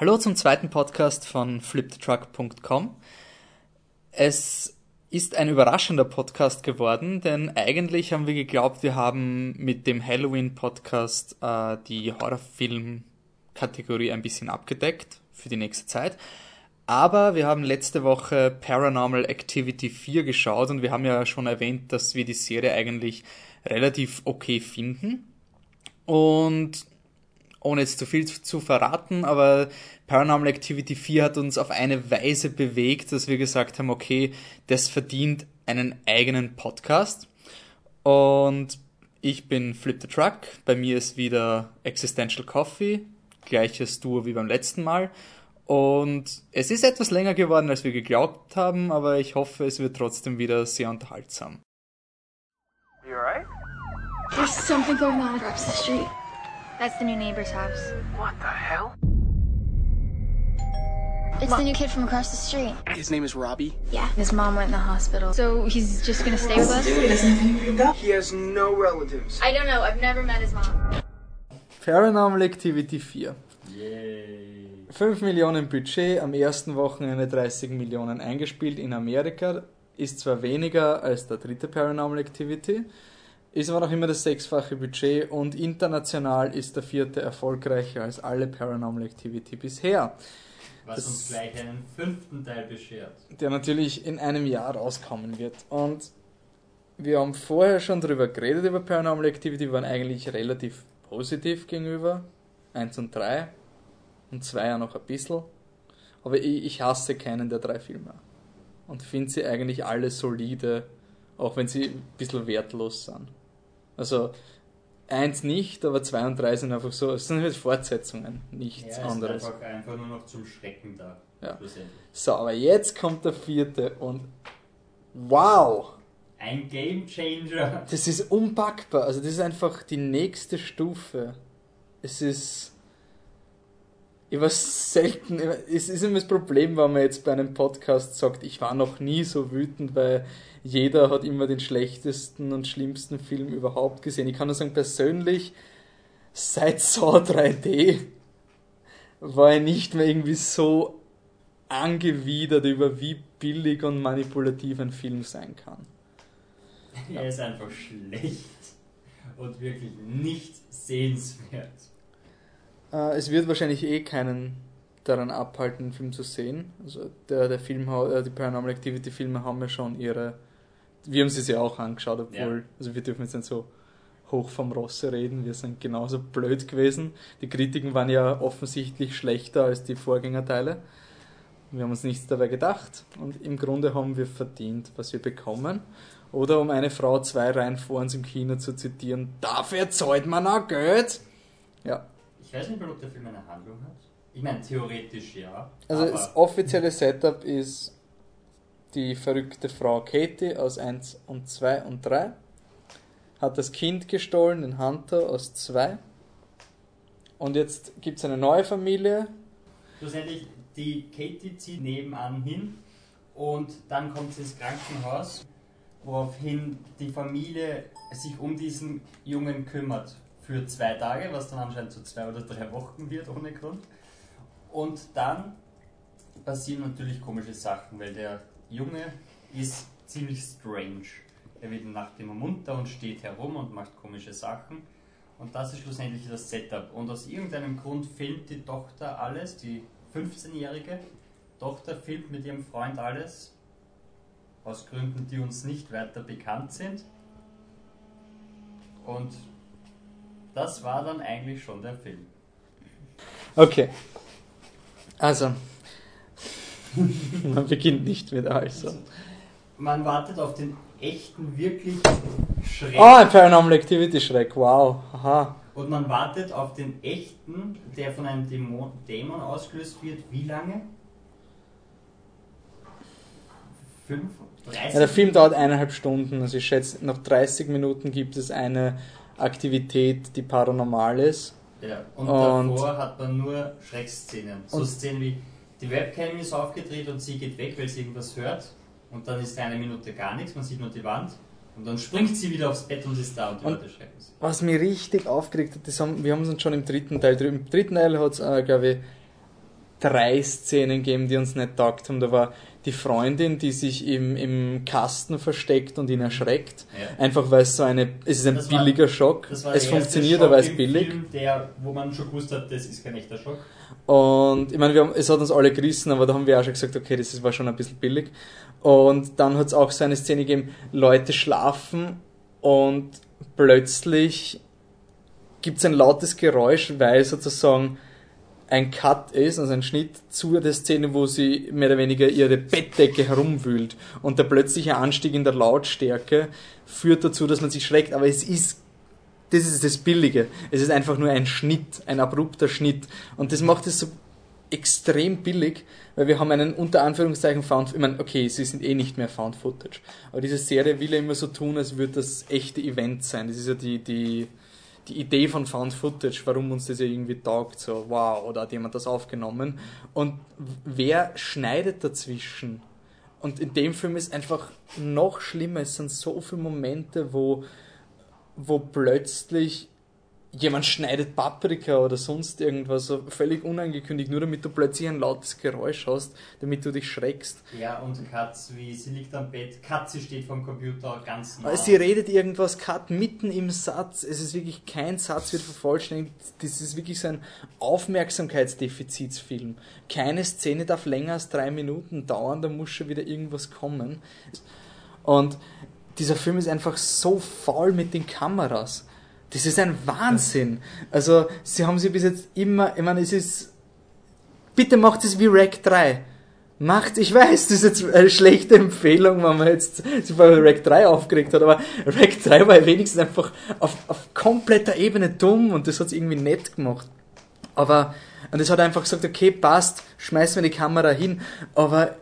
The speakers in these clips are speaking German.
Hallo zum zweiten Podcast von flipthetruck.com. Es ist ein überraschender Podcast geworden, denn eigentlich haben wir geglaubt, wir haben mit dem Halloween-Podcast äh, die Horrorfilm-Kategorie ein bisschen abgedeckt für die nächste Zeit. Aber wir haben letzte Woche Paranormal Activity 4 geschaut und wir haben ja schon erwähnt, dass wir die Serie eigentlich relativ okay finden. Und ohne jetzt zu viel zu verraten, aber Paranormal Activity 4 hat uns auf eine Weise bewegt, dass wir gesagt haben, okay, das verdient einen eigenen Podcast. Und ich bin Flip the Truck, bei mir ist wieder Existential Coffee, gleiches Duo wie beim letzten Mal. Und es ist etwas länger geworden, als wir geglaubt haben, aber ich hoffe, es wird trotzdem wieder sehr unterhaltsam. You alright? There's something going on across the street. That's the new neighbor's house. What the hell? It's the new kid from across the street. His name is Robbie. Yeah. His mom went in the hospital. So he's just gonna stay with us? He has no relatives. I don't know. I've never met his mom. Paranormal Activity 4. 5 Millionen Budget, am ersten Wochenende 30 Millionen eingespielt in Amerika, ist zwar weniger als der dritte Paranormal Activity, ist aber noch immer das sechsfache Budget und international ist der vierte erfolgreicher als alle Paranormal Activity bisher, Was Das- uns gleich einen fünften Teil beschert. der natürlich in einem Jahr rauskommen wird. Und wir haben vorher schon darüber geredet, über Paranormal Activity, wir waren eigentlich relativ positiv gegenüber. 1 und 3 und 2 ja noch ein bisschen. Aber ich, ich hasse keinen der drei Filme. Und finde sie eigentlich alle solide, auch wenn sie ein bisschen wertlos sind. Also, eins nicht, aber zwei und drei sind einfach so, es sind halt Fortsetzungen, nichts er anderes. ist einfach, einfach nur noch zum Schrecken da. Ja. So, aber jetzt kommt der vierte und wow! Ein Game Changer. Das ist unpackbar. Also das ist einfach die nächste Stufe. Es ist. Ich war selten. Es ist immer das Problem, wenn man jetzt bei einem Podcast sagt, ich war noch nie so wütend, weil jeder hat immer den schlechtesten und schlimmsten Film überhaupt gesehen. Ich kann nur sagen, persönlich, seit Saw 3D war ich nicht mehr irgendwie so angewidert über wie billig und manipulativ ein Film sein kann. Er ist einfach schlecht und wirklich nicht sehenswert. Äh, es wird wahrscheinlich eh keinen daran abhalten, den Film zu sehen. Also der, der Film, äh, die Paranormal Activity Filme haben ja schon ihre. Wir haben sie sich auch angeschaut, obwohl, Ja. also wir dürfen jetzt nicht so hoch vom Rosse reden, wir sind genauso blöd gewesen. Die Kritiken waren ja offensichtlich schlechter als die Vorgängerteile. Wir haben uns nichts dabei gedacht und im Grunde haben wir verdient, was wir bekommen. Oder um eine Frau zwei Reihen vor uns im Kino zu zitieren, dafür zahlt man auch Geld. Ja, Ich weiß nicht ob der Film eine Handlung hat. Ich meine, theoretisch ja. Also das offizielle Setup ist die verrückte Frau Katie aus 1 und 2 und 3 hat das Kind gestohlen, den Hunter aus 2 und jetzt gibt es eine neue Familie. schlussendlich, die Katie zieht nebenan hin und dann kommt sie ins Krankenhaus, woraufhin die Familie sich um diesen Jungen kümmert. Für zwei Tage, was dann anscheinend zu zwei oder drei Wochen wird, ohne Grund. Und dann passieren natürlich komische Sachen, weil der Junge ist ziemlich strange. Er wird nachts immer munter und steht herum und macht komische Sachen. Und das ist schlussendlich das Setup. Und aus irgendeinem Grund filmt die Tochter alles, die 15-jährige Tochter filmt mit ihrem Freund alles. Aus Gründen, die uns nicht weiter bekannt sind. Und das war dann eigentlich schon der Film. Okay. Also. Man beginnt nicht mit also. Man wartet auf den echten, wirklich Schreck. Oh, ein Paranormal Activity Schreck, wow. Aha. Und man wartet auf den echten, der von einem Dämon, Dämon ausgelöst wird. Wie lange? Fünf? 30? Ja, der Film dauert eineinhalb Stunden. Also ich schätze, nach 30 Minuten gibt es eine Aktivität, die paranormal ist. Ja, und, Und- davor hat man nur Schreckszenen. So Szenen wie, die Webcam ist aufgedreht und sie geht weg, weil sie irgendwas hört. Und dann ist eine Minute gar nichts, man sieht nur die Wand. Und dann springt sie wieder aufs Bett und ist da und die Und- Leute schrecken sich. Was mich richtig aufgeregt hat, haben, wir haben uns schon im dritten Teil drüben. Im dritten Teil hat es, äh, glaube ich, drei Szenen gegeben, die uns nicht taugt haben. Da war die Freundin, die sich im, im Kasten versteckt und ihn erschreckt. Ja. Einfach weil es so eine, es ist ein Das war- billiger Schock. War Es der erste funktioniert, Schock aber es ist billig. Film, der, wo man schon gewusst hat, das ist kein echter Schock. Und ich meine, wir haben, es hat uns alle gerissen, aber da haben wir auch schon gesagt, okay, das war schon ein bisschen billig. Und dann hat es auch so eine Szene gegeben, Leute schlafen und plötzlich gibt es ein lautes Geräusch, weil sozusagen ein Cut ist, also ein Schnitt zu der Szene, wo sie mehr oder weniger ihre Bettdecke herumwühlt. Und der plötzliche Anstieg in der Lautstärke führt dazu, dass man sich schreckt. Aber es ist das ist das Billige. Es ist einfach nur ein Schnitt, ein abrupter Schnitt. Und das macht es so extrem billig, weil wir haben einen unter Anführungszeichen Found, ich meine, okay, sie sind eh nicht mehr Found Footage, aber diese Serie will ja immer so tun, als würde das echte Event sein. Das ist ja die, die, die Idee von Found Footage, warum uns das ja irgendwie taugt, so wow, oder hat jemand das aufgenommen. Und wer schneidet dazwischen? Und in dem Film ist einfach noch schlimmer, es sind so viele Momente, wo wo plötzlich jemand schneidet Paprika oder sonst irgendwas, so völlig unangekündigt, nur damit du plötzlich ein lautes Geräusch hast, damit du dich schreckst. Ja, und Katz, wie sie liegt am Bett, Katze steht vom Computer ganz nah. Sie redet irgendwas, Cut mitten im Satz, es ist wirklich kein Satz wird vervollständigt, das ist wirklich so ein Aufmerksamkeitsdefizitsfilm. Keine Szene darf länger als drei Minuten dauern, da muss schon wieder irgendwas kommen. Und dieser Film ist einfach so faul mit den Kameras. Das ist ein Wahnsinn. Also, sie haben sie bis jetzt immer, ich meine, es ist, bitte macht es wie Rack 3. Macht, ich weiß, das ist jetzt eine schlechte Empfehlung, wenn man jetzt sich bei Rack 3 aufgeregt hat, aber Rack 3 war ja wenigstens einfach auf, auf kompletter Ebene dumm und das hat irgendwie nett gemacht. Aber, und es hat einfach gesagt, okay, passt, schmeißen wir die Kamera hin, aber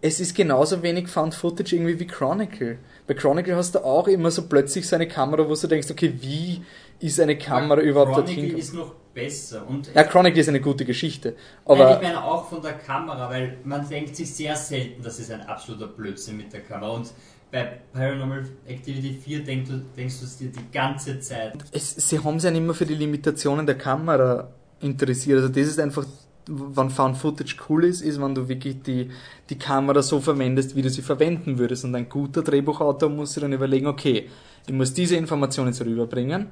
es ist genauso wenig Found Footage irgendwie wie Chronicle. Bei Chronicle hast du auch immer so plötzlich so eine Kamera, wo du denkst, okay, wie ist eine Kamera überhaupt dorthin Chronicle ist noch besser. Und Ja, Chronicle ist eine gute Geschichte. Nein, ich Aber meine auch von der Kamera, weil man denkt sich sehr selten, das ist ein absoluter Blödsinn mit der Kamera. Und bei Paranormal Activity 4 denkst du, denkst du es dir die ganze Zeit. es, sie haben sich ja immer für die Limitationen der Kamera interessiert. Also das ist einfach, wann Found Footage cool ist, ist, wenn du wirklich die, die Kamera so verwendest, wie du sie verwenden würdest. Und ein guter Drehbuchautor muss sich dann überlegen, okay, ich muss diese Informationen jetzt rüberbringen,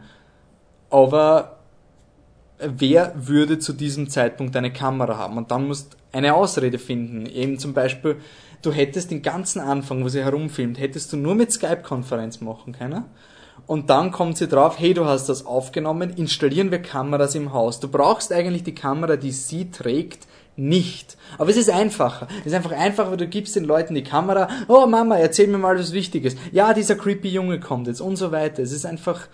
aber wer würde zu diesem Zeitpunkt eine Kamera haben? Und dann musst eine Ausrede finden. Eben zum Beispiel, du hättest den ganzen Anfang, wo sie herumfilmt, hättest du nur mit Skype-Konferenz machen können. Und dann kommt sie drauf, hey, du hast das aufgenommen, installieren wir Kameras im Haus. Du brauchst eigentlich die Kamera, die sie trägt, nicht. Aber es ist einfacher. Es ist einfach einfacher, weil du gibst den Leuten die Kamera, oh Mama, erzähl mir mal was Wichtiges. Ja, dieser creepy Junge kommt jetzt und so weiter. Es ist einfach,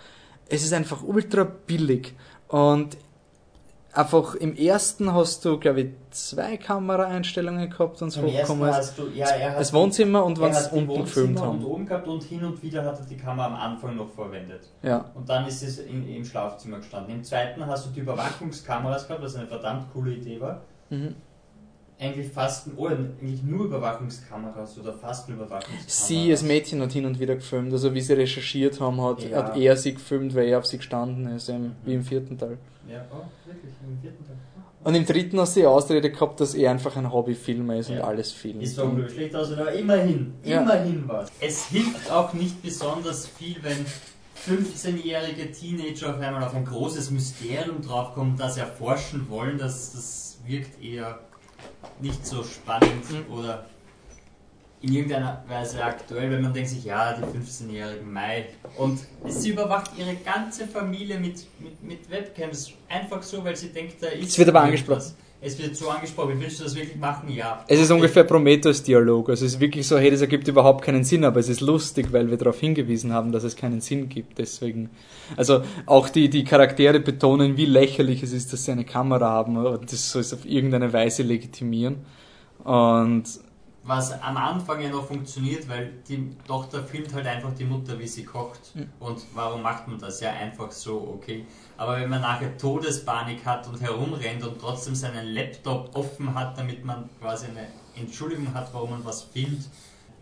es ist einfach ultra billig. Und einfach im ersten hast du, glaube ich, zwei Kameraeinstellungen gehabt, und ersten hochgekommen ist. hast du, ja, er hat Das Wohnzimmer und die unten gefilmt Wohnzimmer und haben. oben gehabt und hin und wieder hat er die Kamera am Anfang noch verwendet. Ja. Und dann ist es in, im Schlafzimmer gestanden. Im zweiten hast du die Überwachungskameras gehabt, was eine verdammt coole Idee war. Mhm. Eigentlich fast, oh, eigentlich nur Überwachungskameras oder fast nur Überwachungskameras. Sie, das Mädchen, hat hin und wieder gefilmt. Also wie sie recherchiert haben, hat, Ja. hat er sie gefilmt, weil er auf sie gestanden ist, eben, wie im vierten Teil. Ja, oh, wirklich, im vierten Teil. Und im dritten hast du die Ausrede gehabt, dass er einfach ein Hobbyfilmer ist und Ja. alles filmt. Ist doch blöd schlecht aus, aber immerhin, Ja. immerhin was. Es hilft auch nicht besonders viel, wenn 15-jährige Teenager auf einmal auf ein großes Mysterium draufkommen, das erforschen wollen. Das, das wirkt eher nicht so spannend Mhm. oder in irgendeiner Weise aktuell, wenn man denkt sich, ja, die 15-jährigen Mai. Und sie überwacht ihre ganze Familie mit, mit, mit Webcams. Einfach so, weil sie denkt, da ist. Es wird aber irgendwas. angesprochen. Es wird so angesprochen. Willst du das wirklich machen? Ja. Es ist ungefähr Prometheus-Dialog. Also es ist wirklich so, hey, das ergibt überhaupt keinen Sinn, aber es ist lustig, weil wir darauf hingewiesen haben, dass es keinen Sinn gibt. Deswegen, also auch die, die Charaktere betonen, wie lächerlich es ist, dass sie eine Kamera haben und das soll es auf irgendeine Weise legitimieren. Und Was am Anfang ja noch funktioniert, weil die Tochter filmt halt einfach die Mutter, wie sie kocht. Und warum macht man das? Ja, einfach so, okay. Aber wenn man nachher Todespanik hat und herumrennt und trotzdem seinen Laptop offen hat, damit man quasi eine Entschuldigung hat, warum man was filmt,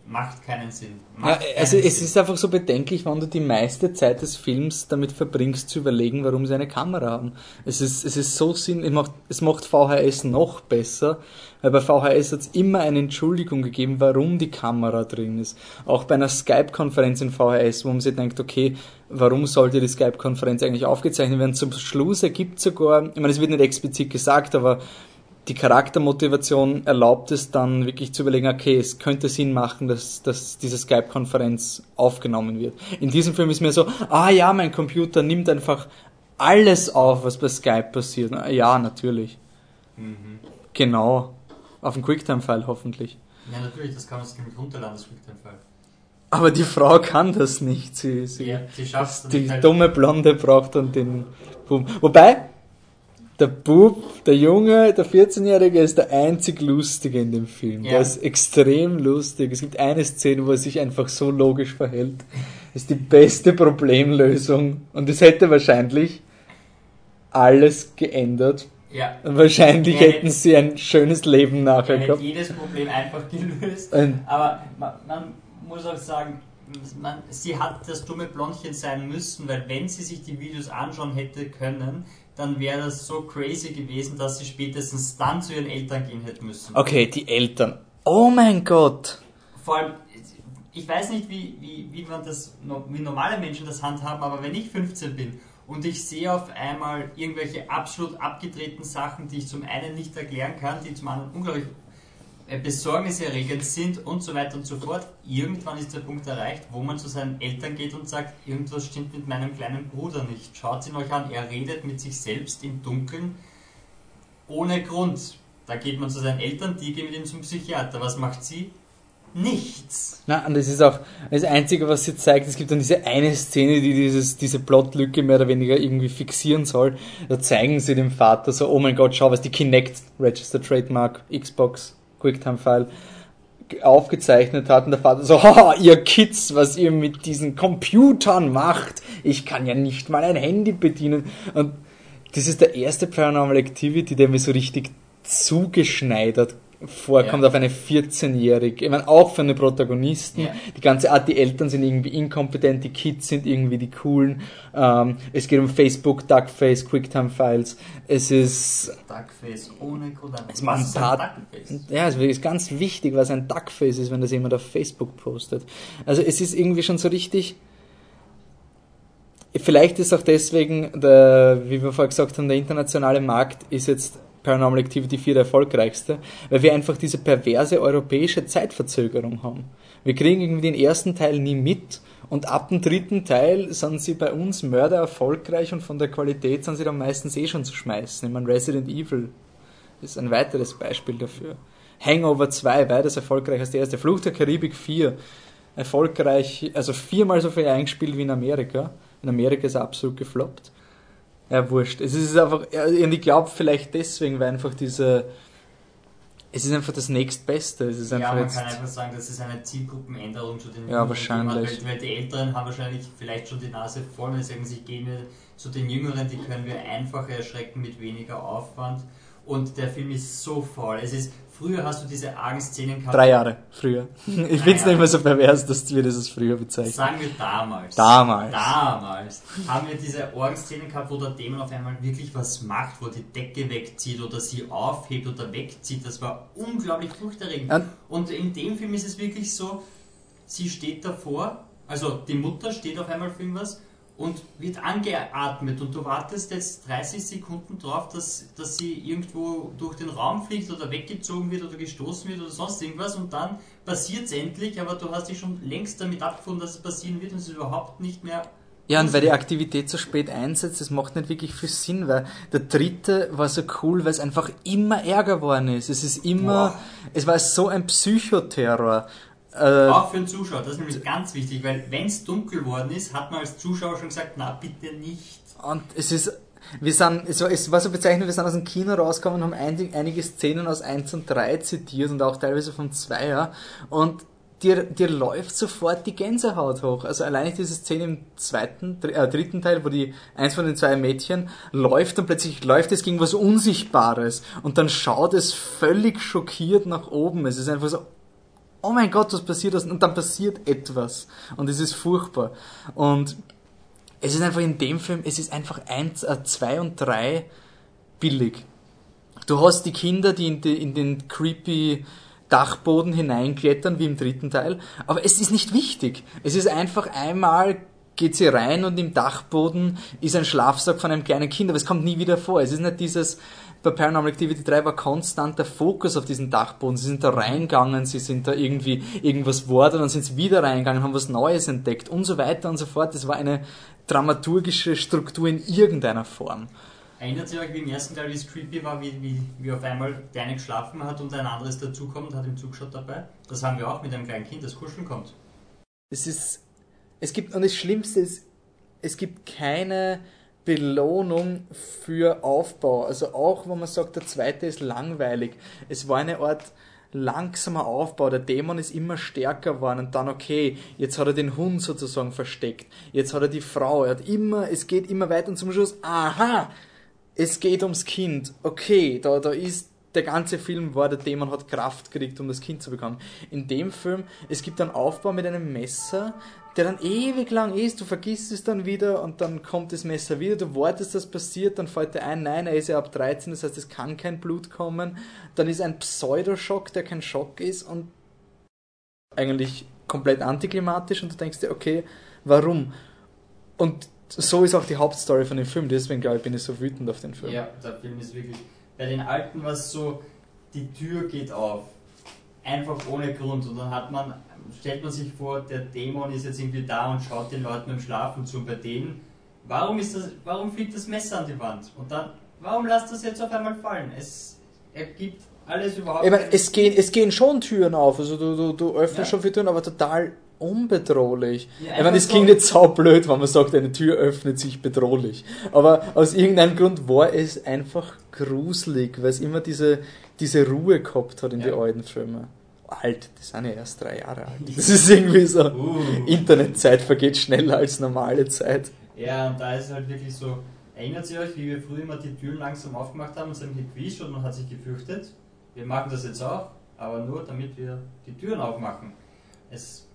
macht keinen Sinn. Ja, Macht also es Sinn. ist einfach so bedenklich, wenn du die meiste Zeit des Films damit verbringst, zu überlegen, warum sie eine Kamera haben. Es ist, es ist so Sinn, es macht, es macht VHS noch besser, weil bei VHS hat es immer eine Entschuldigung gegeben, warum die Kamera drin ist. Auch bei einer Skype-Konferenz in VHS, wo man sich denkt, okay, warum sollte die Skype-Konferenz eigentlich aufgezeichnet werden? Zum Schluss ergibt sogar, ich meine, es wird nicht explizit gesagt, aber die Charaktermotivation erlaubt es dann wirklich zu überlegen, okay, es könnte Sinn machen, dass, dass diese Skype-Konferenz aufgenommen wird. In diesem Film ist mir so, ah ja, mein Computer nimmt einfach alles auf, was bei Skype passiert. Na, Ja, natürlich. Genau. Auf dem QuickTime-File hoffentlich. Ja, natürlich, das kann man sich nämlich runterladen, das Quicktime-File. Aber die Frau kann das nicht. Sie, sie, Ja, sie schafft es die nicht. halt- dumme Blonde braucht dann den Bub. Wobei, der Bub, der Junge, der 14-Jährige ist der einzig Lustige in dem Film. Ja. Der ist extrem lustig. Es gibt eine Szene, wo er sich einfach so logisch verhält. Das ist die beste Problemlösung. Und es hätte wahrscheinlich alles geändert. Ja, Und wahrscheinlich hätten sie ein schönes Leben nachher er gehabt. jedes Problem einfach gelöst. Und- Aber man, man muss auch sagen, man, sie hat das dumme Blondchen sein müssen, weil wenn sie sich die Videos anschauen hätte können, dann wäre das so crazy gewesen, dass sie spätestens dann zu ihren Eltern gehen hätte müssen. Okay, die Eltern. Oh mein Gott. Vor allem, ich weiß nicht, wie, wie, wie man das, wie normale Menschen das handhaben, aber wenn ich 15 bin und ich sehe auf einmal irgendwelche absolut abgedrehten Sachen, die ich zum einen nicht erklären kann, die zum anderen unglaublich besorgniserregend sind und so weiter und so fort, irgendwann ist der Punkt erreicht, wo man zu seinen Eltern geht und sagt, irgendwas stimmt mit meinem kleinen Bruder nicht. Schaut ihn euch an, er redet mit sich selbst im Dunkeln ohne Grund. Da geht man zu seinen Eltern, die gehen mit ihm zum Psychiater. Was macht sie? Nichts. Na, und das ist auch das Einzige, was sie zeigt. Es gibt dann diese eine Szene, die dieses, diese Plotlücke mehr oder weniger irgendwie fixieren soll. Da zeigen sie dem Vater so, oh mein Gott, schau, was die Kinect Register Trademark Xbox QuickTime File aufgezeichnet hat und der Vater so, haha, ihr Kids, was ihr mit diesen Computern macht. Ich kann ja nicht mal ein Handy bedienen. Und das ist der erste Paranormal Activity, der mir so richtig zugeschneidert vorkommt Ja. auf eine 14-Jährige. Ich meine, auch für eine Protagonisten. Ja. Die ganze Art, die Eltern sind irgendwie inkompetent, die Kids sind irgendwie die coolen. Ähm, es geht um Facebook, Duckface, Quicktime-Files. Es ist, Duckface ohne Grund. es macht ein paar, ja, es ist ganz wichtig, was ein Duckface ist, wenn das jemand auf Facebook postet. Also es ist irgendwie schon so richtig, Vielleicht ist auch deswegen, der, wie wir vorher gesagt haben, der internationale Markt ist jetzt Paranormal Activity 4 der erfolgreichste, weil wir einfach diese perverse europäische Zeitverzögerung haben. Wir kriegen irgendwie den ersten Teil nie mit und ab dem dritten Teil sind sie bei uns Mörder erfolgreich und von der Qualität sind sie dann meistens eh schon zu schmeißen. Ich meine, Resident Evil ist ein weiteres Beispiel dafür. Hangover 2, weitaus erfolgreicher als der erste. Fluch der Karibik 4, erfolgreich, also viermal so viel eingespielt wie in Amerika. In Amerika ist er absolut gefloppt. Ja, wurscht. Es ist einfach, ja, und ich glaube vielleicht deswegen, weil einfach diese, es ist einfach das nächstbeste. Es ist Ja, einfach man jetzt, kann einfach sagen, das ist eine Zielgruppenänderung zu den Ja, Jüngeren, wahrscheinlich. die man- Weil, weil die Älteren haben wahrscheinlich vielleicht schon die Nase voll, sie sagen, sie gehen wir zu den Jüngeren, die können wir einfacher erschrecken mit weniger Aufwand. Und der Film ist so voll. Es ist, früher hast du diese argen Szenen gehabt. drei Jahre früher. Ich finde es nicht mehr so pervers, dass wir das früher bezeichnen. Sagen wir damals. Damals. Damals haben wir diese Orgenszenen gehabt, wo der Dämon auf einmal wirklich was macht, wo die Decke wegzieht oder sie aufhebt oder wegzieht. Das war unglaublich furchterregend. Ja. Und in dem Film ist es wirklich so, sie steht davor, also die Mutter steht auf einmal für irgendwas und wird angeatmet und du wartest jetzt 30 Sekunden drauf, dass, dass sie irgendwo durch den Raum fliegt oder weggezogen wird oder gestoßen wird oder sonst irgendwas und dann passiert es endlich, aber du hast dich schon längst damit abgefunden, dass es passieren wird und es ist überhaupt nicht mehr Ja, und weil die Aktivität so spät einsetzt, das macht nicht wirklich viel Sinn, weil der dritte war so cool, weil es einfach immer ärger geworden ist. Es ist immer, Boah. es war so ein Psychoterror. Äh, Auch für den Zuschauer, das ist nämlich ganz wichtig, weil wenn es dunkel worden ist, hat man als Zuschauer schon gesagt, na bitte nicht. Und es ist, wir sind, es war, es war so bezeichnend, wir sind aus dem Kino rausgekommen und haben einige, einige Szenen aus 1 und 3 zitiert und auch teilweise vom 2er. Und dir, dir läuft sofort die Gänsehaut hoch. Also allein diese Szene im zweiten, dr- äh, dritten Teil, wo die, eins von den zwei Mädchen läuft und plötzlich läuft es gegen was Unsichtbares und dann schaut es völlig schockiert nach oben. Es ist einfach so, oh mein Gott, was passiert das? Und dann passiert etwas. Und es ist furchtbar. Und es ist einfach in dem Film, es ist einfach eins, äh, zwei und drei billig. Du hast die Kinder, die in, die, in den creepy Dachboden hineinklettern, wie im dritten Teil. Aber es ist nicht wichtig. Es ist einfach einmal geht sie rein und im Dachboden ist ein Schlafsack von einem kleinen Kind, aber es kommt nie wieder vor. Es ist nicht dieses, bei Paranormal Activity 3 war konstant der Fokus auf diesen Dachboden. Sie sind da reingegangen, sie sind da irgendwie irgendwas worden, dann sind sie wieder reingegangen, haben was Neues entdeckt und so weiter und so fort. Das war eine dramaturgische Struktur in irgendeiner Form. Erinnert ihr euch, wie im ersten Teil, wie es creepy war, wie, wie, wie auf einmal der eine geschlafen hat und ein anderes dazukommt und hat ihm zugeschaut dabei? Das haben wir auch mit einem kleinen Kind, das kuscheln kommt. Es ist, es gibt, und das Schlimmste ist, es gibt keine Belohnung für Aufbau. Also auch, wenn man sagt, der zweite ist langweilig. Es war eine Art langsamer Aufbau. Der Dämon ist immer stärker geworden und dann, okay, jetzt hat er den Hund sozusagen versteckt. Jetzt hat er die Frau. Er hat immer, es geht immer weiter und zum Schluss, aha, es geht ums Kind. Okay, da, da ist der ganze Film war, der Dämon hat Kraft gekriegt, um das Kind zu bekommen. In dem Film, es gibt einen Aufbau mit einem Messer, der dann ewig lang ist, du vergisst es dann wieder und dann kommt das Messer wieder, du wartest, dass passiert, dann fällt dir ein, nein, er ist ja ab 13, das heißt, es kann kein Blut kommen. Dann ist ein Pseudoschock, der kein Schock ist und eigentlich komplett antiklimatisch und du denkst dir, okay, warum? Und so ist auch die Hauptstory von dem Film, deswegen glaube ich, bin ich so wütend auf den Film. Ja, der Film ist wirklich. Bei den alten war es so, die Tür geht auf. Einfach ohne Grund. Und dann hat man, stellt man sich vor, der Dämon ist jetzt irgendwie da und schaut den Leuten beim Schlafen zu. Und bei denen, warum ist das, warum fliegt das Messer an die Wand? Und dann, warum lasst das jetzt auf einmal fallen? Es ergibt alles überhaupt Ich meine, es gehen, es gehen schon Türen auf, also du, du, du öffnest Ja. schon viele Türen, aber total unbedrohlich. Ja, ich meine, das klingt so- jetzt saublöd, wenn man sagt, eine Tür öffnet sich bedrohlich. Aber aus irgendeinem Grund war es einfach gruselig, weil es immer diese, diese Ruhe gehabt hat in die Ja. alten Filme. Alt, die sind ja erst drei Jahre alt. Das ist irgendwie so. Uh. Internetzeit vergeht schneller als normale Zeit. Ja, und da ist halt wirklich so, erinnert ihr euch, wie wir früher immer die Türen langsam aufgemacht haben und es haben gequietscht und man hat sich gefürchtet? Wir machen das jetzt auch, aber nur damit wir die Türen aufmachen.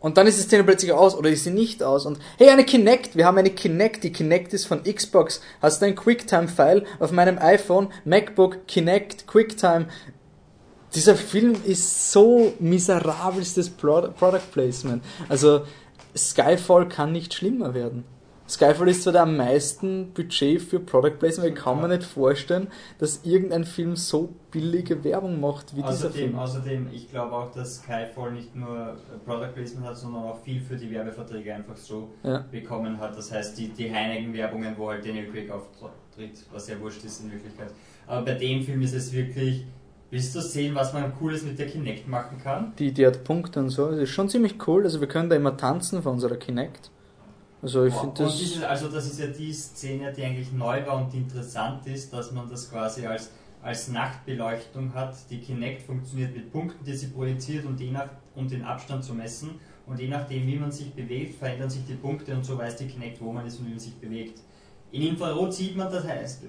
Und dann ist die Szene plötzlich aus oder ist sie nicht aus. Und hey, eine Kinect, wir haben eine Kinect. Die Kinect ist von Xbox. Hast du ein QuickTime-File auf meinem iPhone, MacBook, Kinect, QuickTime? Dieser Film ist so miserabelstes Pro Product Placement. Also Skyfall kann nicht schlimmer werden. Skyfall ist zwar der am meisten Budget für Product Placement, ich kann mir nicht vorstellen, dass irgendein Film so billige Werbung macht wie dieser außerdem, Film. außerdem, ich glaube auch, dass Skyfall nicht nur äh, Product Placement hat, sondern auch viel für die Werbeverträge einfach so Ja. bekommen hat. Das heißt, die, die Heineken-Werbungen, wo halt Daniel Craig auftritt, was ja wurscht ist in Wirklichkeit. Aber bei dem Film ist es wirklich, willst du sehen, was man Cooles mit der Kinect machen kann? Die, die hat Punkte und so. Das ist schon ziemlich cool. Also wir können da immer tanzen von unserer Kinect. Also ich finde das. dieses, also das ist ja die Szene, die eigentlich neu war und interessant ist, dass man das quasi als, als Nachtbeleuchtung hat. Die Kinect funktioniert mit Punkten, die sie projiziert und, je nach, um den Abstand zu messen. Und je nachdem, wie man sich bewegt, verändern sich die Punkte und so weiß die Kinect, wo man ist und wie man sich bewegt. In Infrarot sieht man, das heißt,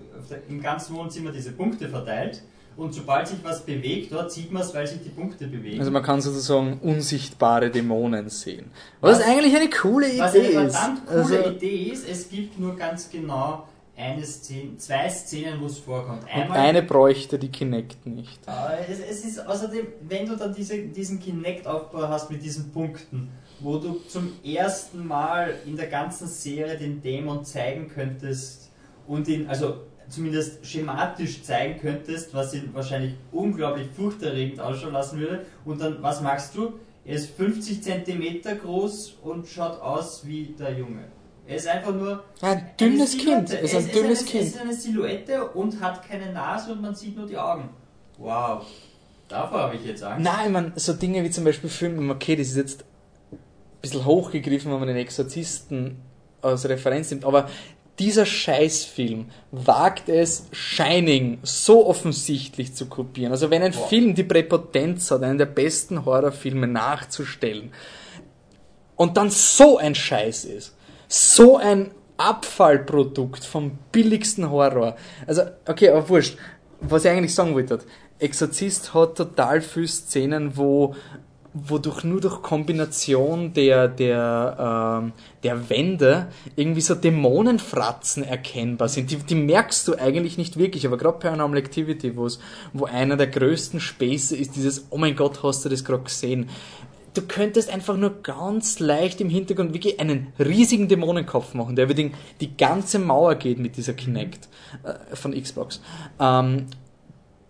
im ganzen Wohnzimmer diese Punkte verteilt. Und sobald sich was bewegt, dort sieht man es, weil sich die Punkte bewegen. Also man kann sozusagen unsichtbare Dämonen sehen. Was, Was- eigentlich eine coole Idee Was eine ist. verdammt coole Also, Idee ist, es gibt nur ganz genau eine Szene, zwei Szenen, wo es vorkommt. und Einmal, eine bräuchte die Kinect nicht. Äh, es, es ist außerdem, wenn du dann diese, diesen Kinect-Aufbau hast mit diesen Punkten, wo du zum ersten Mal in der ganzen Serie den Dämon zeigen könntest und ihn, also zumindest schematisch zeigen könntest, was ihn wahrscheinlich unglaublich furchterregend ausschauen lassen würde. Und dann, was machst du? Er ist 50 Zentimeter groß und schaut aus wie der Junge. Er ist einfach nur ein dünnes Kind. Es ist ein Es dünnes eine, Kind. Es ist eine Silhouette und hat keine Nase und man sieht nur die Augen. Wow. Davor habe ich jetzt Angst. Nein, man, so Dinge wie zum Beispiel Filme, okay, das ist jetzt ein bisschen hochgegriffen, wenn man den Exorzisten als Referenz nimmt, aber dieser Scheißfilm wagt es, Shining so offensichtlich zu kopieren. Also wenn ein Boah. Film die Präpotenz hat, einen der besten Horrorfilme nachzustellen, und dann so ein Scheiß ist, so ein Abfallprodukt vom billigsten Horror. Also, okay, aber wurscht. Was ich eigentlich sagen wollte, Exorzist hat total viele Szenen, wo wodurch nur durch Kombination der, der, ähm, der Wände irgendwie so Dämonenfratzen erkennbar sind. Die, die merkst du eigentlich nicht wirklich, aber gerade Paranormal Activity, wo's, wo einer der größten Späße ist, dieses, oh mein Gott, hast du das gerade gesehen? Du könntest einfach nur ganz leicht im Hintergrund wirklich einen riesigen Dämonenkopf machen, der über den, die ganze Mauer geht mit dieser Kinect äh, von Xbox. Ähm,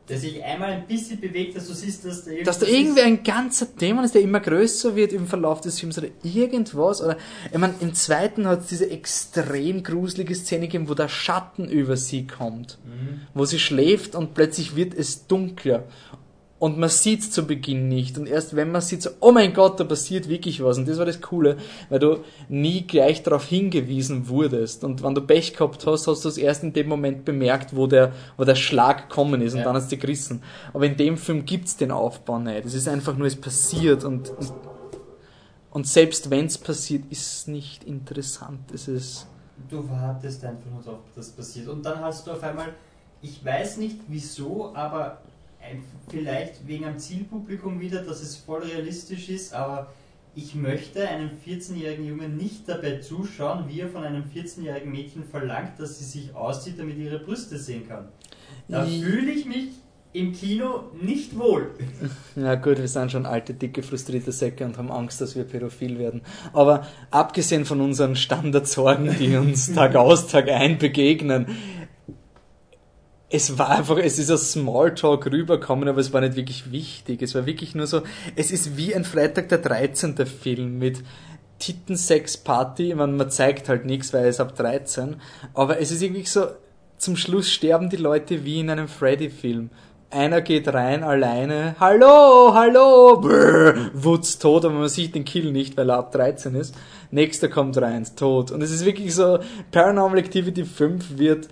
Der sich einmal ein bisschen bewegt, dass du siehst, dass da dass da irgendwie ein ganzer Dämon ist, der immer größer wird im Verlauf des Films oder irgendwas. Oder ich meine, im zweiten hat es diese extrem gruselige Szene gegeben, wo der Schatten über sie kommt. Wo sie schläft und plötzlich wird es dunkler. Und man sieht es zu Beginn nicht. Und erst wenn man sieht, so, oh mein Gott, da passiert wirklich was. Und das war das Coole, weil du nie gleich darauf hingewiesen wurdest. Und wenn du Pech gehabt hast, hast du es erst in dem Moment bemerkt, wo der, wo der Schlag gekommen ist. Und Ja. dann hast du gerissen. Aber in dem Film gibt's den Aufbau nicht. Es ist einfach nur, es passiert. Und, und, und selbst wenn es passiert, ist es nicht interessant. Es ist, Du wartest einfach nur darauf, dass das passiert. Und dann hast du auf einmal, ich weiß nicht wieso, aber vielleicht wegen am Zielpublikum wieder, dass es voll realistisch ist, aber ich möchte einem 14-jährigen Jungen nicht dabei zuschauen, wie er von einem 14-jährigen Mädchen verlangt, dass sie sich auszieht, damit ihre Brüste sehen kann. Da fühle ich mich im Kino nicht wohl. Ja gut, wir sind schon alte, dicke, frustrierte Säcke und haben Angst, dass wir pädophil werden. Aber abgesehen von unseren Standardsorgen, die uns Tag aus, Tag ein begegnen, es war einfach, es ist aus Smalltalk rübergekommen, aber es war nicht wirklich wichtig. Es war wirklich nur so, es ist wie ein Freitag der 13. Film mit Titten-Sex-Party. Man, man zeigt halt nichts, weil es ab 13. Aber es ist irgendwie so, zum Schluss sterben die Leute wie in einem Freddy-Film. Einer geht rein alleine, hallo, hallo, brr, Wutz tot, aber man sieht den Kill nicht, weil er ab 13 ist. Nächster kommt rein, tot. Und es ist wirklich so, Paranormal Activity 5 wird,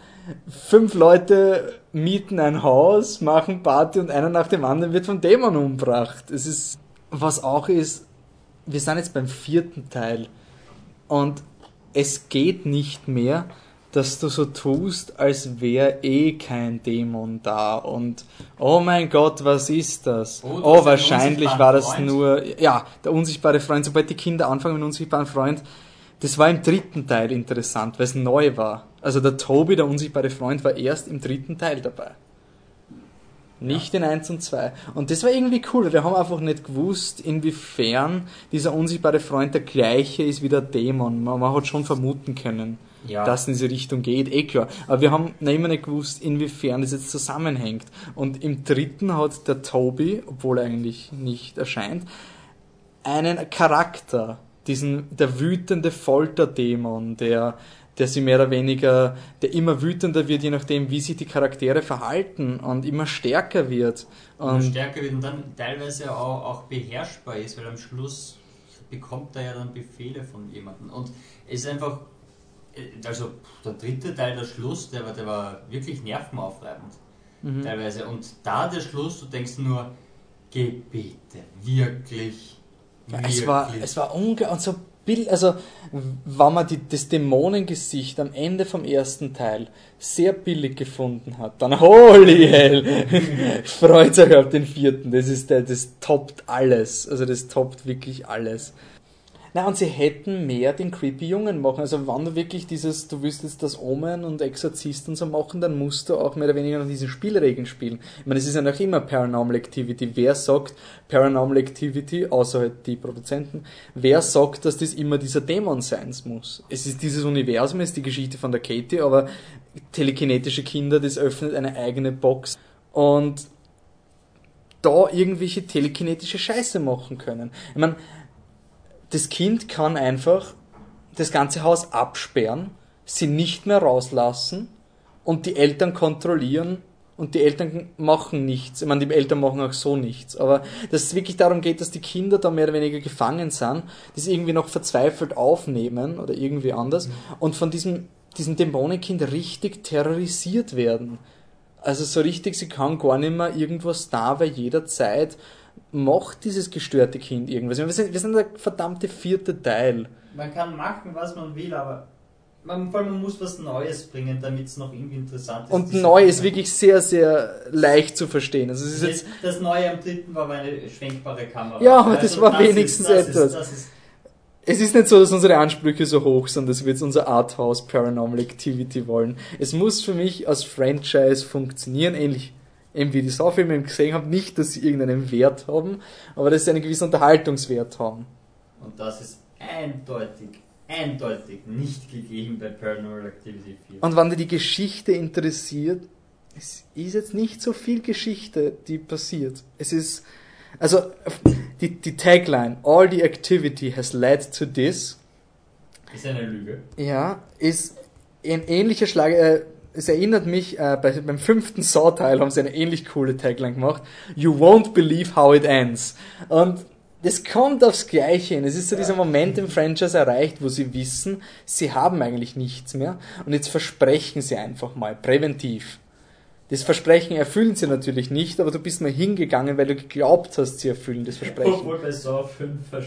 fünf Leute mieten ein Haus, machen Party und einer nach dem anderen wird vom Dämon umgebracht. Es ist, was auch ist, wir sind jetzt beim vierten Teil und es geht nicht mehr, dass du so tust, als wäre eh kein Dämon da und oh mein Gott, was ist das? Oh, du hast Oh, wahrscheinlich war das Freund. nur, ja, der unsichtbare Freund, sobald die Kinder anfangen mit unsichtbaren Freund, das war im dritten Teil interessant, weil es neu war. Also der Toby, der unsichtbare Freund, war erst im dritten Teil dabei. Nicht in 1 und 2. Und das war irgendwie cool, wir haben einfach nicht gewusst, inwiefern dieser unsichtbare Freund der gleiche ist wie der Dämon. Man, man hat schon vermuten können, Ja. dass es in diese Richtung geht, eh klar. Aber wir haben noch immer nicht gewusst, inwiefern das jetzt zusammenhängt. Und im dritten hat der Toby, obwohl er eigentlich nicht erscheint, einen Charakter, diesen, der wütende Folterdämon, der, der sie mehr oder weniger, der immer wütender wird, je nachdem, wie sich die Charaktere verhalten und immer stärker wird. und Und stärker wird und dann teilweise auch, auch beherrschbar ist, weil am Schluss bekommt er ja dann Befehle von jemandem. Und es ist einfach, äh, also der dritte Teil, der Schluss, der war, der war wirklich nervenaufreibend. Teilweise. Und da der Schluss, du denkst nur, Gebete, wirklich. Ja, es war, es war unglaublich, und so Bild, also, wenn man die, das Dämonengesicht am Ende vom ersten Teil sehr billig gefunden hat, dann holy hell, freut euch auf den vierten, das ist der, das toppt alles, also das toppt wirklich alles. Na, und sie hätten mehr den creepy Jungen machen. Also, wenn du wirklich dieses, du willst jetzt das Omen und Exorzist und so machen, dann musst du auch mehr oder weniger nach diesen Spielregeln spielen. Ich meine, es ist ja noch immer Paranormal Activity. Wer sagt Paranormal Activity, außer halt die Produzenten, wer sagt, dass das immer dieser Dämon sein muss? Es ist dieses Universum, es ist die Geschichte von der Katie, aber telekinetische Kinder, das öffnet eine eigene Box. Und da irgendwelche telekinetische Scheiße machen können. Ich meine, das Kind kann einfach das ganze Haus absperren, sie nicht mehr rauslassen und die Eltern kontrollieren und die Eltern machen nichts. Ich meine, die Eltern machen auch so nichts. Aber dass es wirklich darum geht, dass die Kinder da mehr oder weniger gefangen sind, das irgendwie noch verzweifelt aufnehmen oder irgendwie anders und von diesem, diesem Dämonenkind richtig terrorisiert werden. Also so richtig, sie kann gar nicht mehr irgendwas da, weil jederzeit macht dieses gestörte Kind irgendwas. Wir sind, wir sind der verdammte vierte Teil. Man kann machen, was man will, aber man, vor allem man muss was Neues bringen, damit es noch irgendwie interessant ist. Und neu ist wirklich sehr, sehr leicht zu verstehen. Also es ist jetzt, Das, das Neue am dritten war aber eine schwenkbare Kamera. Also Ja, aber das war wenigstens das etwas. Ist, das ist, es ist nicht so, dass unsere Ansprüche so hoch sind, dass wir jetzt unser Arthouse Paranormal Activity wollen. Es muss für mich als Franchise funktionieren, ähnlich eben wie die Saw-Filme eben gesehen habe. Nicht, dass sie irgendeinen Wert haben, aber dass sie einen gewissen Unterhaltungswert haben. und das ist eindeutig, eindeutig nicht gegeben bei Paranormal Activity 4. Und wenn dir die Geschichte interessiert, es ist jetzt nicht so viel Geschichte, die passiert. Es ist, also, die, die Tagline, all the activity has led to this, ist eine Lüge. ja, ist ein ähnlicher Schlag, äh, es erinnert mich, äh, bei, beim fünften Saw-Teil haben sie eine ähnlich coole Tagline gemacht, you won't believe how it ends. Und das kommt aufs Gleiche hin. Es ist so dieser Moment im Franchise erreicht, wo sie wissen, sie haben eigentlich nichts mehr und jetzt versprechen sie einfach mal, präventiv. Das Versprechen erfüllen sie natürlich nicht, aber du bist mal hingegangen, weil du geglaubt hast, sie erfüllen das Versprechen. Obwohl bei Saw 5 vers-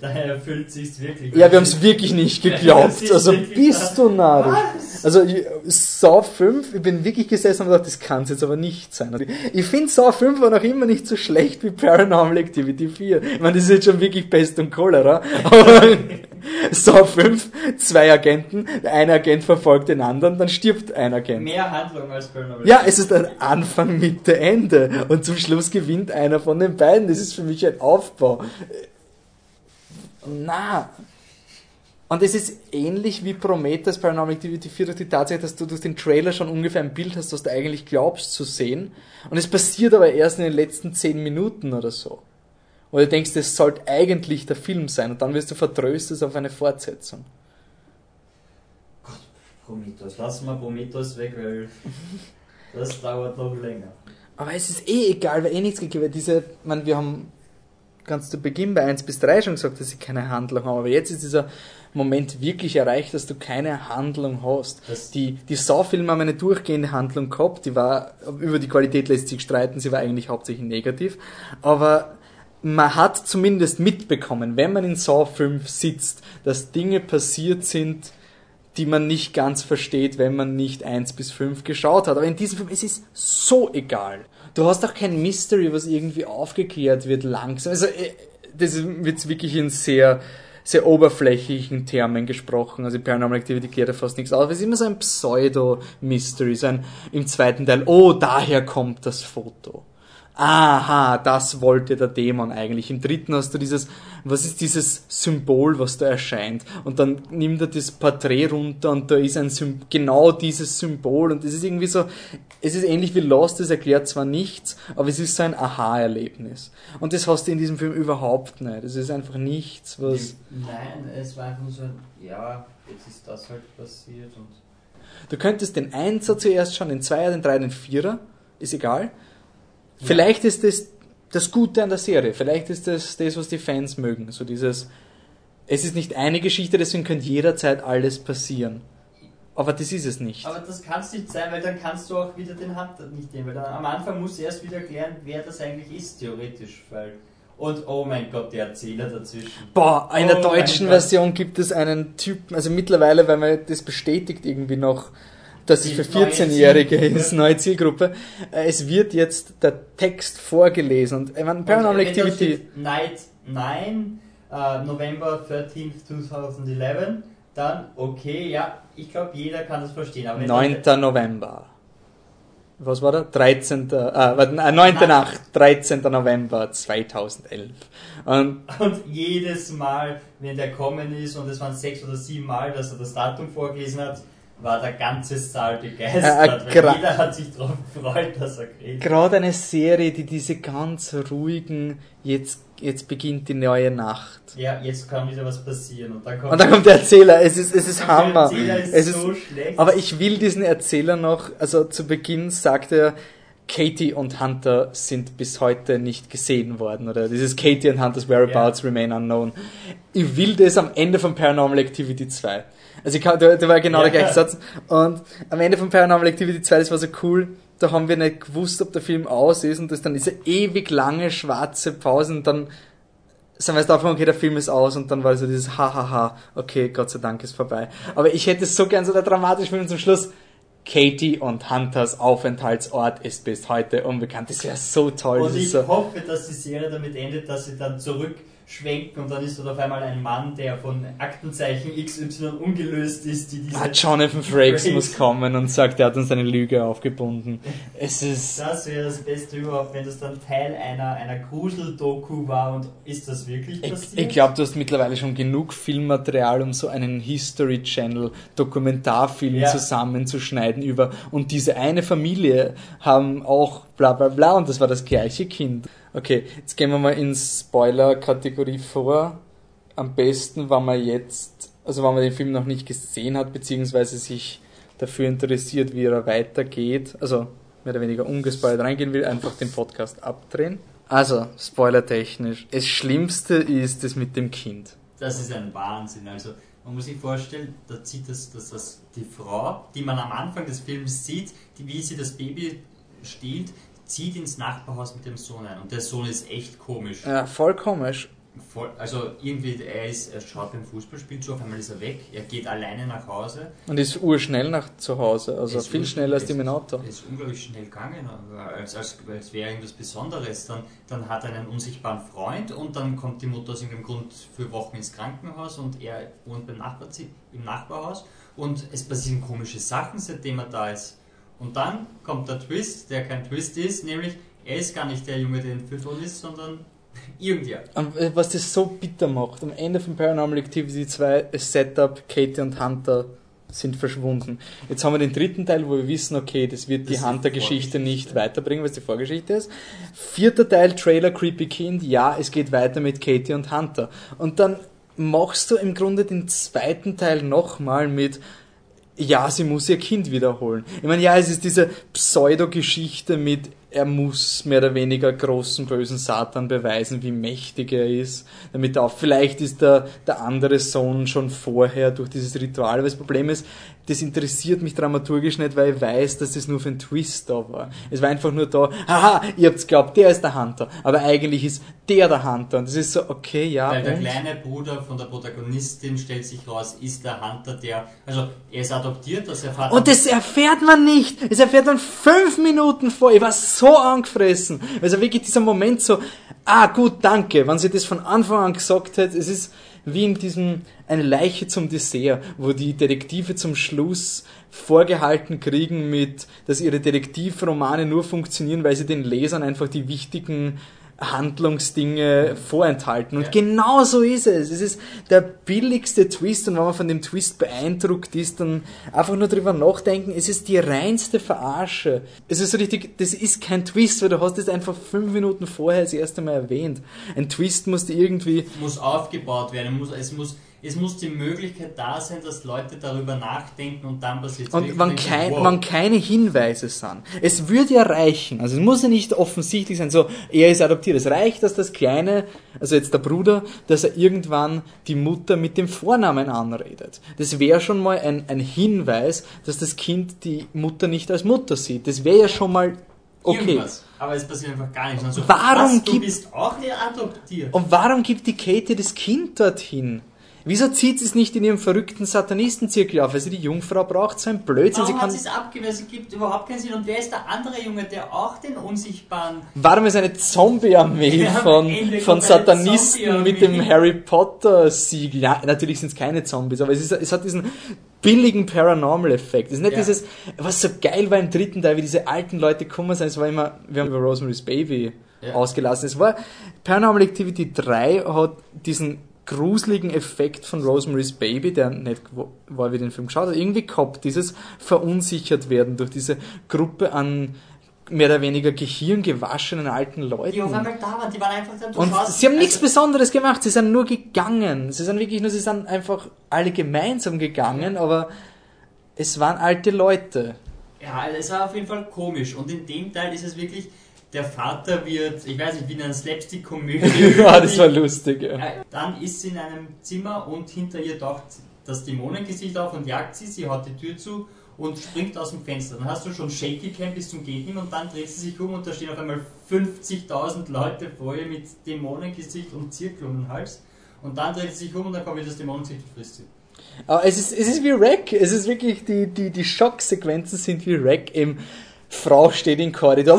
daher erfüllt sich's wirklich. Ja, wir haben es wirklich nicht geglaubt. Also bist du narrisch. Also Saw 5, ich bin wirklich gesessen und gedacht, das kann es jetzt aber nicht sein. Also, Ich finde Saw 5 war noch immer nicht so schlecht wie Paranormal Activity 4. Ich meine, das ist jetzt schon wirklich Pest und Cholera. Saw 5, zwei Agenten, der eine Agent verfolgt den anderen, dann stirbt ein Agent. Mehr Handlung als Paranormal Ja, es ist ein Anfang, Mitte, Ende. Und zum Schluss gewinnt einer von den beiden. Das ist für mich ein Aufbau. Na. Und es ist ähnlich wie Prometheus Paranormal Activity 4 durch die Tatsache, dass du durch den Trailer schon ungefähr ein Bild hast, was du eigentlich glaubst zu sehen. Und es passiert aber erst in den letzten 10 Minuten oder so. Oder du denkst, es sollte eigentlich der Film sein. Und dann wirst du vertröstet auf eine Fortsetzung. Prometheus. Lassen wir Prometheus weg, weil das dauert noch länger. Aber es ist eh egal, weil eh nichts gegeben wird. Diese, man, wir haben ganz zu Beginn bei 1 bis 3 schon gesagt, dass sie keine Handlung haben. Aber jetzt ist dieser Moment wirklich erreicht, dass du keine Handlung hast. Das- die die Saw-Filme haben eine durchgehende Handlung gehabt. Die war, über die Qualität lässt sich streiten, sie war eigentlich hauptsächlich negativ. Aber man hat zumindest mitbekommen, wenn man in Saw 5 sitzt, dass Dinge passiert sind, die man nicht ganz versteht, wenn man nicht 1 bis 5 geschaut hat. Aber in diesem Film, es ist so egal. Du hast auch kein Mystery, was irgendwie aufgeklärt wird langsam. Also, äh, das wird wirklich in sehr, sehr oberflächlichen Termen gesprochen. Also Paranormal Activity klärt ja fast nichts auf. Es ist immer so ein Pseudo-Mystery. So ein, im zweiten Teil, oh, daher kommt das Foto. Aha, das wollte der Dämon eigentlich. Im dritten hast du dieses, was ist dieses Symbol, was da erscheint? Und dann nimmt er das Porträt runter und da ist ein Sym genau dieses Symbol und es ist irgendwie so, es ist ähnlich wie Lost, es erklärt zwar nichts, aber es ist so ein Aha-Erlebnis. Und das hast du in diesem Film überhaupt nicht. Es ist einfach nichts, was, Nein, es war einfach so ein, ja, jetzt ist das halt passiert und. du könntest den Einser zuerst schauen, den Zweier, den Dreier, den Vierer, ist egal. Vielleicht ist das das Gute an der Serie. Vielleicht ist das das, was die Fans mögen. So dieses, es ist nicht eine Geschichte, deswegen könnte jederzeit alles passieren. Aber das ist es nicht. Aber das kann es nicht sein, weil dann kannst du auch wieder den Hand nicht nehmen. Weil dann, am Anfang musst du erst wieder klären, wer das eigentlich ist, theoretisch. Weil und oh mein Gott, der Erzähler dazwischen. Boah, in der Oh deutschen. Version gibt es einen Typen, also mittlerweile, weil man das bestätigt irgendwie noch, dass es für neue 14-Jährige Zielgruppe. ist, neue Zielgruppe. Äh, Es wird jetzt der Text vorgelesen und ich meine, Paranormal Und da Activity, Night 9, äh, November 13, 2011, dann okay, ja, ich glaube, jeder kann das verstehen. Aber wenn 9. dann- November. Was war der? 13. Äh, warte, äh, 9. Nein. Nacht, 13. November 2011. Und Und jedes Mal, wenn der kommen ist, und es waren sechs oder sieben Mal, dass er das Datum vorgelesen hat, war der ganze Saal begeistert. Äh, weil jeder hat sich darauf gefreut, dass er kriegt. gerade eine Serie, die diese ganz ruhigen, jetzt, jetzt beginnt die neue Nacht. Ja, jetzt kann wieder was passieren. Und dann kommt, Und dann kommt der Erzähler, es ist, es ist der Hammer. Erzähler ist Es ist, so schlecht. aber ich will diesen Erzähler noch, also zu Beginn sagt er, Katie und Hunter sind bis heute nicht gesehen worden, oder dieses Katie and Hunter's Whereabouts remain unknown. Ich will das am Ende von Paranormal Activity 2. Also ich kann, da, da war genau Ja. der gleiche Satz. Und am Ende von Paranormal Activity 2, das war so cool, da haben wir nicht gewusst, ob der Film aus ist und das dann diese ewig lange schwarze Pause und dann sind wir jetzt davon, okay, der Film ist aus und dann war so dieses Hahaha, okay, Gott sei Dank ist vorbei. Aber ich hätte es so gern so der dramatische Film zum Schluss. Katie und Hunters Aufenthaltsort ist bis heute unbekannt. Das wäre so toll. Und ich so, hoffe, dass die Serie damit endet, dass sie dann zurückschwenken und dann ist dort auf einmal ein Mann, der von Aktenzeichen XY ungelöst ist, die diese... ah, Jonathan Frakes Frakes. muss kommen und sagt, er hat uns eine Lüge aufgebunden. Es ist, Das wäre das Beste überhaupt, wenn das dann Teil einer, einer Grusel-Doku war und ist das wirklich ich, passiert? ich glaube, du hast mittlerweile schon genug Filmmaterial, um so einen History Channel Dokumentarfilm Ja. zusammenzuschneiden über und diese eine Familie haben auch bla bla bla und das war das gleiche Kind. Okay, jetzt gehen wir mal in Spoiler-Kategorie vor. Am besten, wenn man jetzt, also wenn man den Film noch nicht gesehen hat, beziehungsweise sich dafür interessiert, wie er weitergeht, also mehr oder weniger ungespoilert reingehen will, einfach den Podcast abdrehen. Also, spoilertechnisch. Das Schlimmste ist das mit dem Kind. Das ist ein Wahnsinn. Also man muss sich vorstellen, da zieht das, das, das die Frau, die man am Anfang des Films sieht, die, wie sie das Baby stiehlt, zieht ins Nachbarhaus mit dem Sohn ein. Und der Sohn ist echt komisch. Ja, voll komisch. Voll, also irgendwie, er, ist, er schaut beim Fußballspiel zu, auf einmal ist er weg, er geht alleine nach Hause. Und ist urschnell nach zu Hause, also viel schneller als die dem Auto. Er ist unglaublich schnell gegangen, als, als, als wäre irgendwas Besonderes. Dann, dann hat er einen unsichtbaren Freund und dann kommt die Mutter aus irgendeinem Grund für Wochen ins Krankenhaus und er wohnt beim Nachbarzi im Nachbarhaus und es passieren komische Sachen, seitdem er da ist. Und dann kommt der Twist, der kein Twist ist, nämlich er ist gar nicht der Junge, der entführt worden ist, sondern irgendwer. Und äh, was das so bitter macht, am Ende von Paranormal Activity 2, das Setup, Katie und Hunter sind verschwunden. Jetzt haben wir den dritten Teil, wo wir wissen, okay, das wird Das die ist Hunter-Geschichte nicht weiterbringen, was die Vorgeschichte ist. Vierter Teil, Trailer Creepy Kind, ja, es geht weiter mit Katie und Hunter. Und dann machst du im Grunde den zweiten Teil nochmal mit ja, sie muss ihr Kind wiederholen. Ich meine, ja, es ist diese Pseudo-Geschichte mit, er muss mehr oder weniger großen bösen Satan beweisen, wie mächtig er ist, damit er auch, vielleicht ist der, der andere Sohn schon vorher durch dieses Ritual, aber das Problem ist, das interessiert mich dramaturgisch nicht, weil ich weiß, dass das nur für einen Twist da war. Es war einfach nur da, haha, ihr habt's glaubt, der ist der Hunter, aber eigentlich ist der der Hunter und das ist so, okay, ja, Weil der und? kleine Bruder von der Protagonistin stellt sich raus, ist der Hunter, der, also er ist adoptiert, das erfahrt Und das erfährt man nicht. Das erfährt man fünf Minuten vor. Ich war so angefressen. Also wirklich dieser Moment so, ah gut, danke. Wenn sie das von Anfang an gesagt hat, es ist wie in diesem Eine Leiche zum Dessert, wo die Detektive zum Schluss vorgehalten kriegen mit, dass ihre Detektivromane nur funktionieren, weil sie den Lesern einfach die wichtigen Handlungsdinge vorenthalten. Und Ja. genau so ist es. Es ist der billigste Twist und wenn man von dem Twist beeindruckt ist, dann einfach nur drüber nachdenken, es ist die reinste Verarsche. Es ist so richtig, das ist kein Twist, weil du hast es einfach fünf Minuten vorher das erste Mal erwähnt. Ein Twist musste irgendwie, muss aufgebaut werden, muss, es, muss, es muss die Möglichkeit da sein, dass Leute darüber nachdenken und dann passiert und wenn, kein, wenn keine Hinweise sind. Es würde ja reichen, also es muss ja nicht offensichtlich sein, so, er ist adoptiert. Es reicht, dass das Kleine, also jetzt der Bruder, dass er irgendwann die Mutter mit dem Vornamen anredet. Das wäre schon mal ein, ein Hinweis, dass das Kind die Mutter nicht als Mutter sieht. Das wäre ja schon mal okay. Irgendwas. Aber es passiert einfach gar nichts. Also, Warum was, du gibt- bist auch nicht adoptiert. Und warum gibt die Katie das Kind dorthin? Wieso zieht sie es nicht in ihrem verrückten Satanistenzirkel auf? Also die Jungfrau braucht so ein Blödsinn. Sie Warum kann hat sie es abgewehrt? Es gibt überhaupt keinen Sinn. Und wer ist der andere Junge, der auch den unsichtbaren... Warum ist eine Zombie-Armee von, von Satanisten mit dem Harry Potter-Siegel? Ja, natürlich sind es keine Zombies, aber es, ist, es hat diesen billigen Paranormal-Effekt. Es ist nicht Ja. dieses, was so geil war im dritten Teil, wie diese alten Leute gekommen sind. Es war immer, wir haben über Rosemary's Baby Ja. ausgelassen. Es war, Paranormal Activity 3 hat diesen gruseligen Effekt von Rosemary's Baby, der nicht war, wie den Film geschaut hat, irgendwie gehabt, dieses verunsichert werden durch diese Gruppe an mehr oder weniger gehirngewaschenen alten Leuten. Die auf einmal da waren, die waren einfach da. Du Und schaust- sie haben nichts also, Besonderes gemacht, sie sind nur gegangen. Sie sind wirklich nur, sie sind einfach alle gemeinsam gegangen, aber es waren alte Leute. Ja, es war auf jeden Fall komisch. Und in dem Teil ist es wirklich, der Vater wird, ich weiß nicht, wie in einer Slapstick-Komödie. ja, das war lustig. Ja. Äh, Dann ist sie in einem Zimmer und hinter ihr taucht das Dämonengesicht auf und jagt sie, sie haut die Tür zu und springt aus dem Fenster. Dann hast du schon Shaky Cam bis zum Geht und dann dreht sie sich um und da stehen auf einmal 50.000 Leute vor ihr mit Dämonengesicht und Zirkel um den Hals. Und dann dreht sie sich um und dann kommt wieder das Dämonengesicht und frisst sie. Aber es ist, es ist wie Wreck. Es ist wirklich, die, die, die Schocksequenzen sind wie Wreck. Eben, Frau steht im Korridor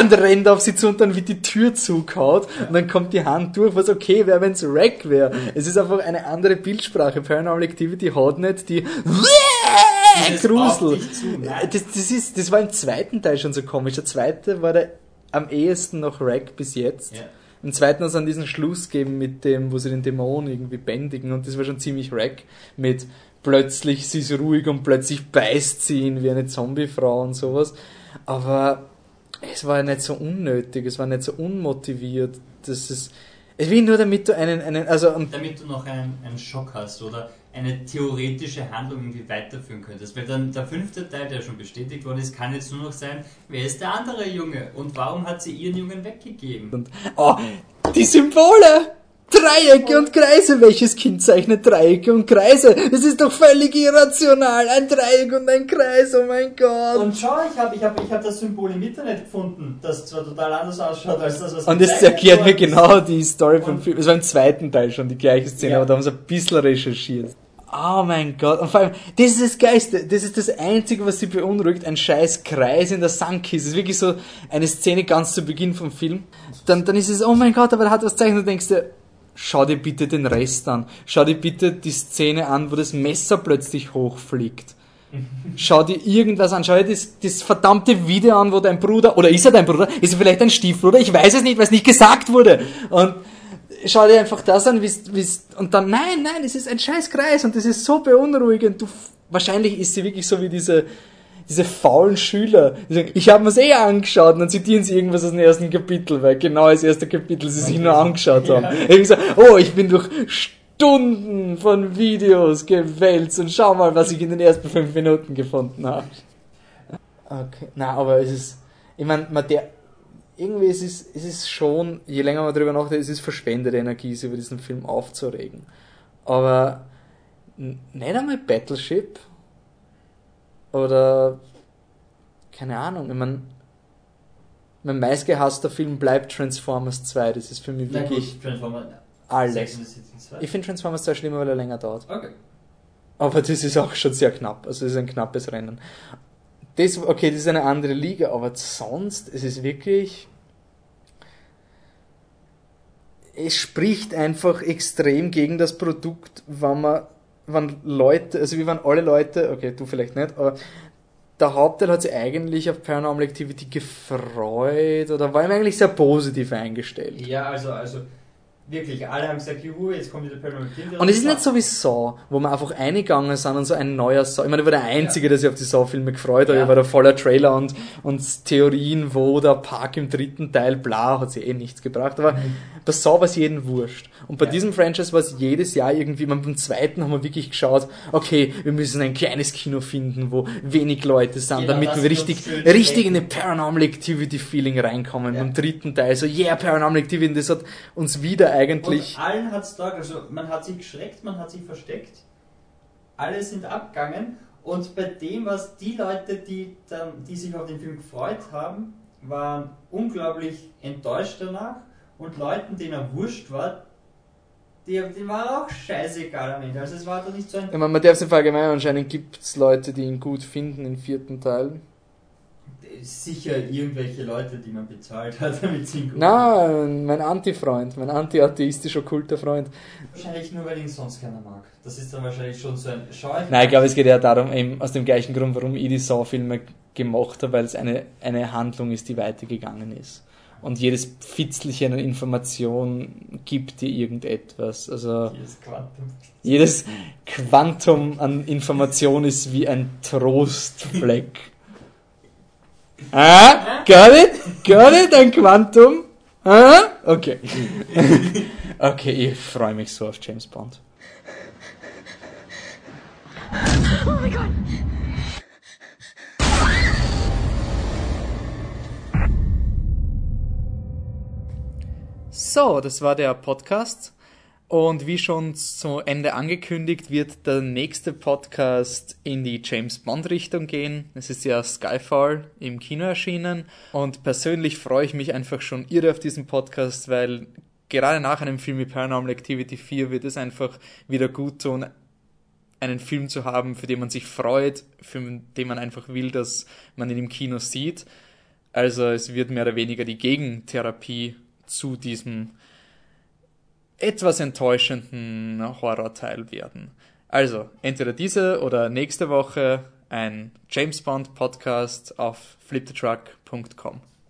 und rennt auf sie zu und dann wird die Tür zugehaut und dann kommt die Hand durch, was okay wäre, wenn es Wreck wäre. Es ist einfach eine andere Bildsprache. Paranormal Activity hat nicht die Grusel. zu, nein. Das, das, ist, das war im zweiten Teil schon so komisch. Der zweite war der am ehesten noch Wreck bis jetzt. Ja. Im zweiten hat es dann diesen Schluss gegeben mit dem, wo sie den Dämon irgendwie bändigen und das war schon ziemlich wreck mit plötzlich sie ist ruhig und plötzlich beißt sie ihn wie eine Zombiefrau und sowas. Aber es war nicht so unnötig, es war nicht so unmotiviert. Das ist, es will nur damit du einen, einen, also, und Damit du noch einen, einen Schock hast oder eine theoretische Handlung irgendwie weiterführen könntest. Weil dann der fünfte Teil, der schon bestätigt worden ist, kann jetzt nur noch sein, wer ist der andere Junge und warum hat sie ihren Jungen weggegeben? Und, oh, die Symbole! Dreiecke und Kreise. Welches Kind zeichnet Dreiecke und Kreise? Das ist doch völlig irrational. Ein Dreieck und ein Kreis, oh mein Gott. Und schau, ich habe ich hab, ich hab das Symbol im Internet gefunden, das zwar total anders ausschaut als das, was Und das gezeigt erklärt mir genau die Story vom Film. Es war im zweiten Teil schon die gleiche Szene, Ja. aber da haben sie ein bisschen recherchiert. Oh mein Gott. Und vor allem, das ist das Geiste. Das ist das Einzige, was sie beunruhigt. Ein scheiß Kreis in der Sandkiste. Das ist wirklich so eine Szene ganz zu Beginn vom Film. Dann, dann ist es, oh mein Gott, aber er hat was zeichnet. Und du denkst dir, schau dir bitte den Rest an. Schau dir bitte die Szene an, wo das Messer plötzlich hochfliegt. Schau dir irgendwas an, schau dir das, das verdammte Video an, wo dein Bruder, oder ist er dein Bruder? Ist er vielleicht dein Stiefbruder? Ich weiß es nicht, weil es nicht gesagt wurde. Und schau dir einfach das an, wie's, wie's, und dann, nein, nein, es ist ein scheiß Kreis und das ist so beunruhigend. Du, wahrscheinlich ist sie wirklich so wie diese, diese faulen Schüler. Die sagen, ich habe mir's eh angeschaut und dann zitieren sie irgendwas aus dem ersten Kapitel, weil genau das erste Kapitel sie sich nur angeschaut haben. Irgendwie so, oh, ich bin durch Stunden von Videos gewälzt und schau mal, was ich in den ersten fünf Minuten gefunden habe. Okay, na, aber es ist, ich meine, der, irgendwie ist es, es ist schon, je länger man drüber nachdenkt, es ist verschwendete Energie, sich über diesen Film aufzuregen. Aber nicht einmal Battleship oder keine Ahnung, ich mein, mein meistgehasster Film bleibt Transformers 2, das ist für mich Na wirklich alles. Sex and the City 2. Ich finde Transformers 2 schlimmer, weil er länger dauert. Okay. Aber das ist auch schon sehr knapp. Also es ist ein knappes Rennen. Das, okay, das ist eine andere Liga, aber sonst, es ist wirklich. Es spricht einfach extrem gegen das Produkt, wenn man, wenn Leute, also wie wenn alle Leute, okay, du vielleicht nicht, aber der Hauptteil hat sich eigentlich auf Paranormal Activity gefreut oder war ihm eigentlich sehr positiv eingestellt. Ja, also, also wirklich, alle haben gesagt, juhu, jetzt kommt wieder Paranormal Activity. Und es ist nicht so wie Saw, wo wir einfach eingegangen sind und so ein neuer Saw. Ich meine, ich war der Einzige, der sich auf die Saw-Filme gefreut hat. Ja. Ich war da voller Trailer und, und Theorien, wo der Park im dritten Teil, bla, hat sie eh nichts gebracht. Aber bei Saw war es jeden wurscht. Und bei Ja. diesem Franchise war es jedes Jahr irgendwie, man, beim zweiten haben wir wirklich geschaut, okay, wir müssen ein kleines Kino finden, wo wenig Leute sind, Genau, damit wir richtig, richtig in eine Paranormal Activity Feeling reinkommen. Ja. Beim dritten Teil so, yeah, Paranormal Activity, das hat uns wieder eigentlich, Und allen hat's da, also man hat sich geschreckt, man hat sich versteckt, alle sind abgegangen und bei dem, was die Leute, die, dann, die sich auf den Film gefreut haben, waren unglaublich enttäuscht danach und Leuten, denen er wurscht war, die, die war auch scheißegal am Ende. Also es war doch nicht so ein meine, man darf es im Allgemeinen anscheinend gibt es Leute, die ihn gut finden im vierten Teil. Sicher irgendwelche Leute, die man bezahlt hat, damit sie ihn gut Na, mein Anti-Freund, mein anti-atheistisch okkulter Freund. Wahrscheinlich nur, weil ihn sonst keiner mag. Das ist dann wahrscheinlich schon so ein Schau ich Nein, ich glaube, es geht ja darum, eben aus dem gleichen Grund, warum ich die Saw-Filme gemacht habe, weil es eine, eine Handlung ist, die weitergegangen ist. Und jedes Fitzelchen an Information gibt dir irgendetwas. Also Dieses Quantum. jedes Quantum an Information ist wie ein Trostfleck. Ah, got it? Got it? Ein Quantum? Ah? Okay. Okay, ich freue mich so auf James Bond. Oh my god. So, das war der Podcast. Und wie schon zu Ende angekündigt, wird der nächste Podcast in die James Bond Richtung gehen. Es ist ja Skyfall im Kino erschienen und persönlich freue ich mich einfach schon irre auf diesen Podcast, weil gerade nach einem Film wie Paranormal Activity 4 wird es einfach wieder gut tun, einen Film zu haben, für den man sich freut, für den man einfach will, dass man ihn im Kino sieht. Also es wird mehr oder weniger die Gegentherapie zu diesem etwas enttäuschenden Horrorteil werden. Also, entweder diese oder nächste Woche ein James Bond Podcast auf flipthetruck.com.